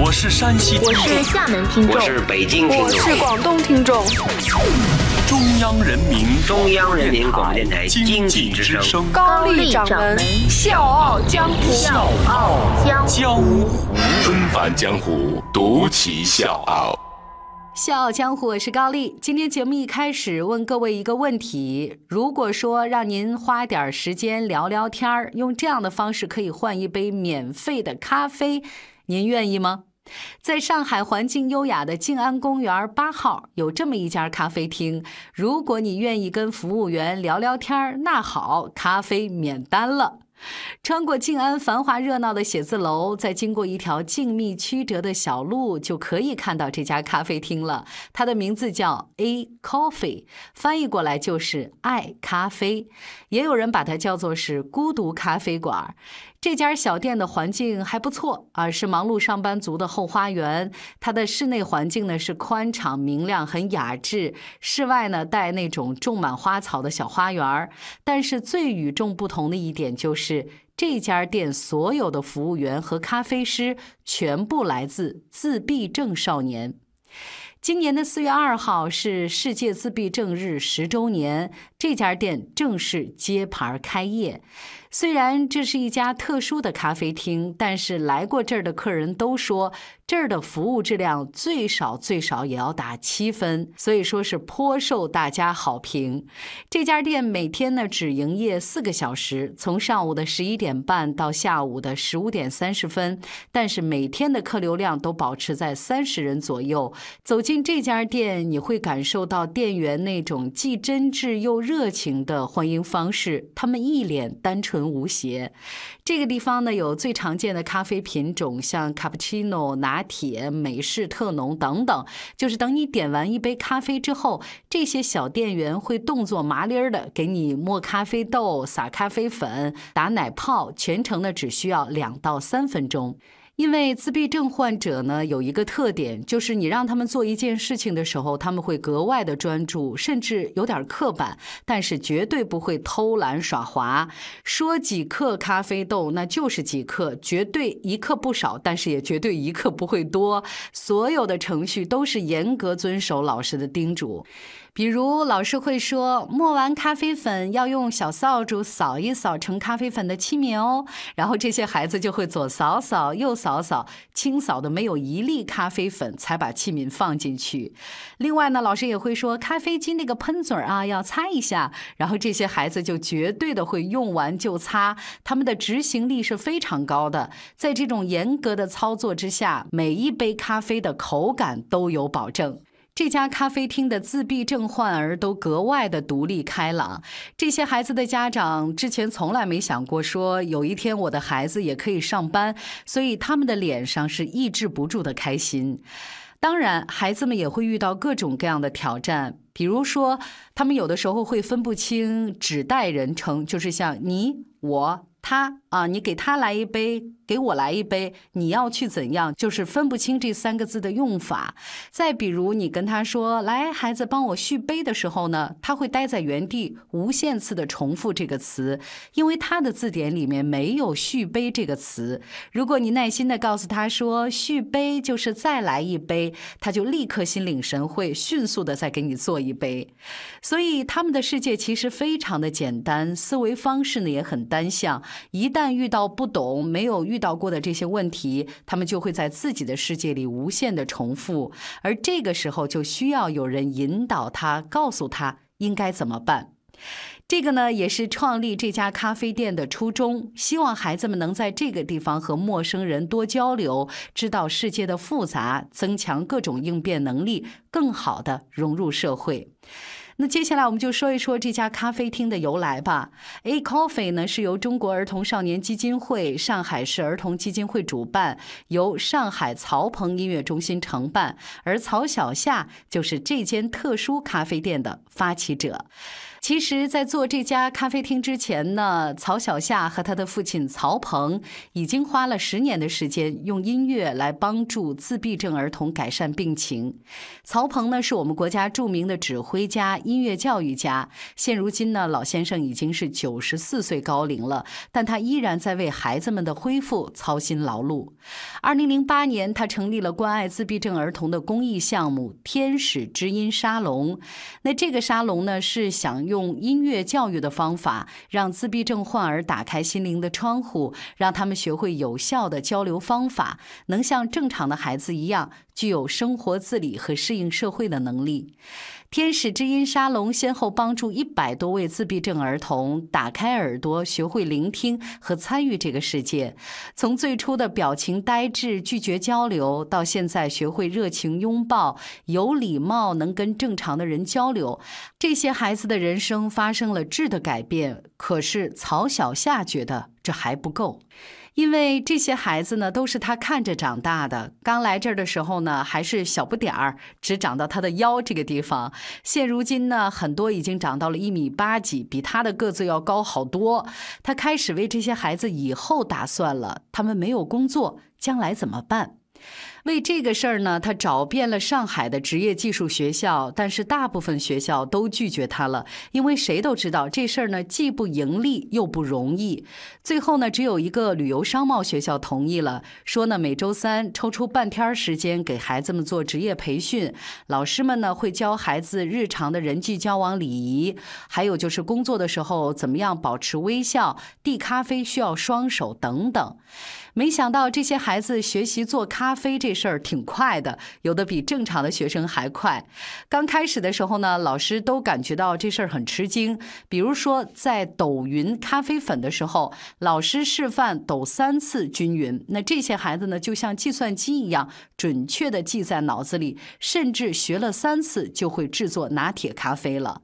我是山西听我众，是厦门听众我，是北京听我，是广东听众，中央人民中央人民广播电台经济之声。声，高丽掌门笑傲江湖，笑傲江湖。江湖纷繁江湖，独骑笑傲。笑傲江湖，我是高丽。今天节目一开始问各位一个问题：如果说让您花点时间聊聊天儿，用这样的方式可以换一杯免费的咖啡，您愿意吗？在上海环境优雅的静安公园八号有这么一家咖啡厅，如果你愿意跟服务员聊聊天，那好，咖啡免单了。穿过静安繁华热闹的写字楼，再经过一条静谧曲折的小路，就可以看到这家咖啡厅了。它的名字叫 A Coffee，翻译过来就是爱咖啡，也有人把它叫做是孤独咖啡馆。这家小店的环境还不错啊，是忙碌上班族的后花园。它的室内环境呢是宽敞明亮，很雅致；室外呢带那种种满花草的小花园。但是最与众不同的一点就是，是这家店所有的服务员和咖啡师全部来自自闭症少年。今年的四月二号是世界自闭症日十周年，这家店正式揭牌开业。虽然这是一家特殊的咖啡厅，但是来过这儿的客人都说，这儿的服务质量最少最少也要打七分，所以说是颇受大家好评。这家店每天呢只营业四个小时，从上午的十一点半到下午的十五点三十分，但是每天的客流量都保持在三十人左右。走进这家店，你会感受到店员那种既真挚又热情的欢迎方式，他们一脸单纯无邪。这个地方呢，有最常见的咖啡品种，像卡布奇诺、拿铁、美式特浓等等。就是等你点完一杯咖啡之后，这些小店员会动作麻利儿的给你磨咖啡豆、撒咖啡粉、打奶泡，全程呢只需要两到三分钟。因为自闭症患者呢有一个特点，就是你让他们做一件事情的时候，他们会格外的专注，甚至有点刻板，但是绝对不会偷懒耍滑。说几克咖啡豆，那就是几克，绝对一克不少，但是也绝对一克不会多。所有的程序都是严格遵守老师的叮嘱。比如老师会说，磨完咖啡粉要用小扫帚扫一扫盛咖啡粉的器皿哦，然后这些孩子就会左扫扫右扫扫，清扫的没有一粒咖啡粉，才把器皿放进去。另外呢，老师也会说，咖啡机那个喷嘴啊要擦一下，然后这些孩子就绝对的会用完就擦，他们的执行力是非常高的。在这种严格的操作之下，每一杯咖啡的口感都有保证。这家咖啡厅的自闭症患儿都格外的独立开朗。这些孩子的家长之前从来没想过说有一天我的孩子也可以上班，所以他们的脸上是抑制不住的开心。当然，孩子们也会遇到各种各样的挑战，比如说，他们有的时候会分不清指代人称，就是像你、我、他啊，你给他来一杯，给我来一杯，你要去怎样，就是分不清这三个字的用法。再比如，你跟他说：“来，孩子，帮我续杯”的时候呢，他会待在原地，无限次的重复这个词，因为他的字典里面没有“续杯”这个词。如果你耐心的告诉他说“续杯”就是再来一杯，他就立刻心领神会，迅速的再给你做一杯。所以他们的世界其实非常的简单，思维方式呢也很单向。一旦旦遇到不懂、没有遇到过的这些问题，他们就会在自己的世界里无限的重复，而这个时候就需要有人引导他，告诉他应该怎么办。这个呢，也是创立这家咖啡店的初衷，希望孩子们能在这个地方和陌生人多交流，知道世界的复杂，增强各种应变能力，更好的融入社会。那接下来我们就说一说这家咖啡厅的由来吧。A Coffee 呢是由中国儿童少年基金会、上海市儿童基金会主办，由上海曹鹏音乐中心承办，而曹小夏就是这间特殊咖啡店的发起者。其实，在做这家咖啡厅之前呢，曹小夏和他的父亲曹鹏已经花了十年的时间，用音乐来帮助自闭症儿童改善病情。曹鹏呢，是我们国家著名的指挥家、音乐教育家。现如今呢，老先生已经是九十四岁高龄了，但他依然在为孩子们的恢复操心劳碌。二零零八年，他成立了关爱自闭症儿童的公益项目“天使之音沙龙”。那这个沙龙呢，是想用用音乐教育的方法，让自闭症患儿打开心灵的窗户，让他们学会有效的交流方法，能像正常的孩子一样，具有生活自理和适应社会的能力。天使之音沙龙先后帮助一百多位自闭症儿童打开耳朵，学会聆听和参与这个世界。从最初的表情呆滞、拒绝交流，到现在学会热情拥抱、有礼貌、能跟正常的人交流，这些孩子的人生发生了质的改变。可是曹小夏觉得这还不够。因为这些孩子呢，都是他看着长大的。刚来这儿的时候呢，还是小不点儿，只长到他的腰这个地方。现如今呢，很多已经长到了一米八几，比他的个子要高好多。他开始为这些孩子以后打算了，他们没有工作，将来怎么办？为这个事儿呢，他找遍了上海的职业技术学校，但是大部分学校都拒绝他了，因为谁都知道这事儿呢既不盈利又不容易。最后呢，只有一个旅游商贸学校同意了，说呢每周三抽出半天时间给孩子们做职业培训，老师们呢会教孩子日常的人际交往礼仪，还有就是工作的时候怎么样保持微笑，递咖啡需要双手等等。没想到这些孩子学习做咖啡这这事儿挺快的，有的比正常的学生还快。刚开始的时候呢，老师都感觉到这事儿很吃惊。比如说，在抖匀咖啡粉的时候，老师示范抖三次均匀，那这些孩子呢，就像计算机一样，准确的记在脑子里，甚至学了三次就会制作拿铁咖啡了。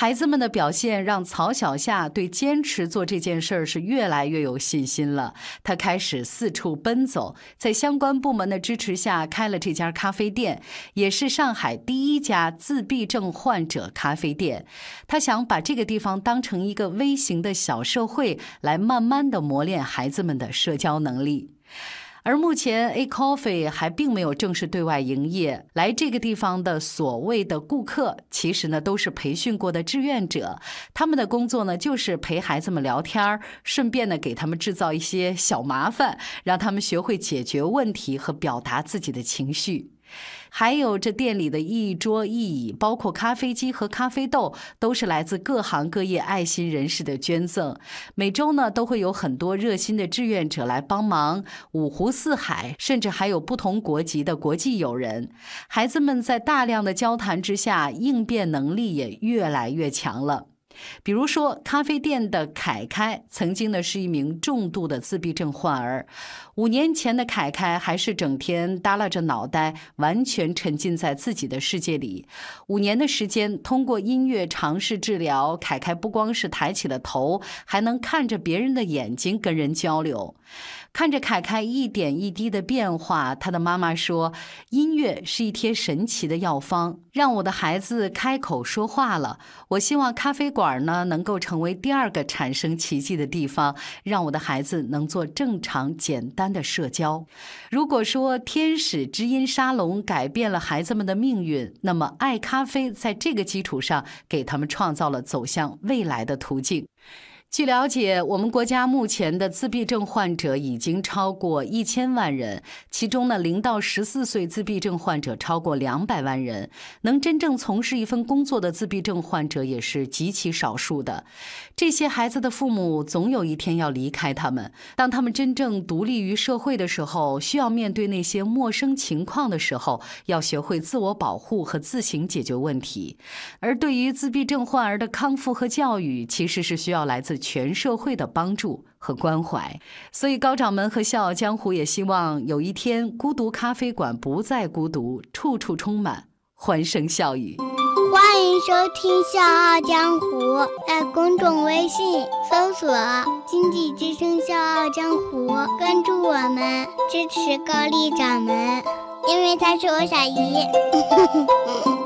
孩子们的表现让曹小夏对坚持做这件事儿是越来越有信心了。他开始四处奔走，在相关部门的支持下开了这家咖啡店，也是上海第一家自闭症患者咖啡店。他想把这个地方当成一个微型的小社会，来慢慢的磨练孩子们的社交能力。而目前，A Coffee 还并没有正式对外营业。来这个地方的所谓的顾客，其实呢都是培训过的志愿者。他们的工作呢就是陪孩子们聊天儿，顺便呢给他们制造一些小麻烦，让他们学会解决问题和表达自己的情绪。还有这店里的一桌一椅，包括咖啡机和咖啡豆，都是来自各行各业爱心人士的捐赠。每周呢，都会有很多热心的志愿者来帮忙，五湖四海，甚至还有不同国籍的国际友人。孩子们在大量的交谈之下，应变能力也越来越强了。比如说，咖啡店的凯凯曾经呢是一名重度的自闭症患儿。五年前的凯凯还是整天耷拉着脑袋，完全沉浸在自己的世界里。五年的时间，通过音乐尝试治疗，凯凯不光是抬起了头，还能看着别人的眼睛跟人交流。看着凯凯一点一滴的变化，他的妈妈说：“音乐是一贴神奇的药方，让我的孩子开口说话了。我希望咖啡馆而呢能够成为第二个产生奇迹的地方，让我的孩子能做正常简单的社交。如果说天使之音沙龙改变了孩子们的命运，那么爱咖啡在这个基础上给他们创造了走向未来的途径。”据了解，我们国家目前的自闭症患者已经超过一千万人，其中呢，零到十四岁自闭症患者超过两百万人。能真正从事一份工作的自闭症患者也是极其少数的。这些孩子的父母总有一天要离开他们，当他们真正独立于社会的时候，需要面对那些陌生情况的时候，要学会自我保护和自行解决问题。而对于自闭症患儿的康复和教育，其实是需要来自。全社会的帮助和关怀，所以高掌门和笑傲江湖也希望有一天孤独咖啡馆不再孤独，处处充满欢声笑语。欢迎收听《笑傲江湖》，在公众微信搜索“经济之声笑傲江湖”，关注我们，支持高丽掌门，因为他是我小姨。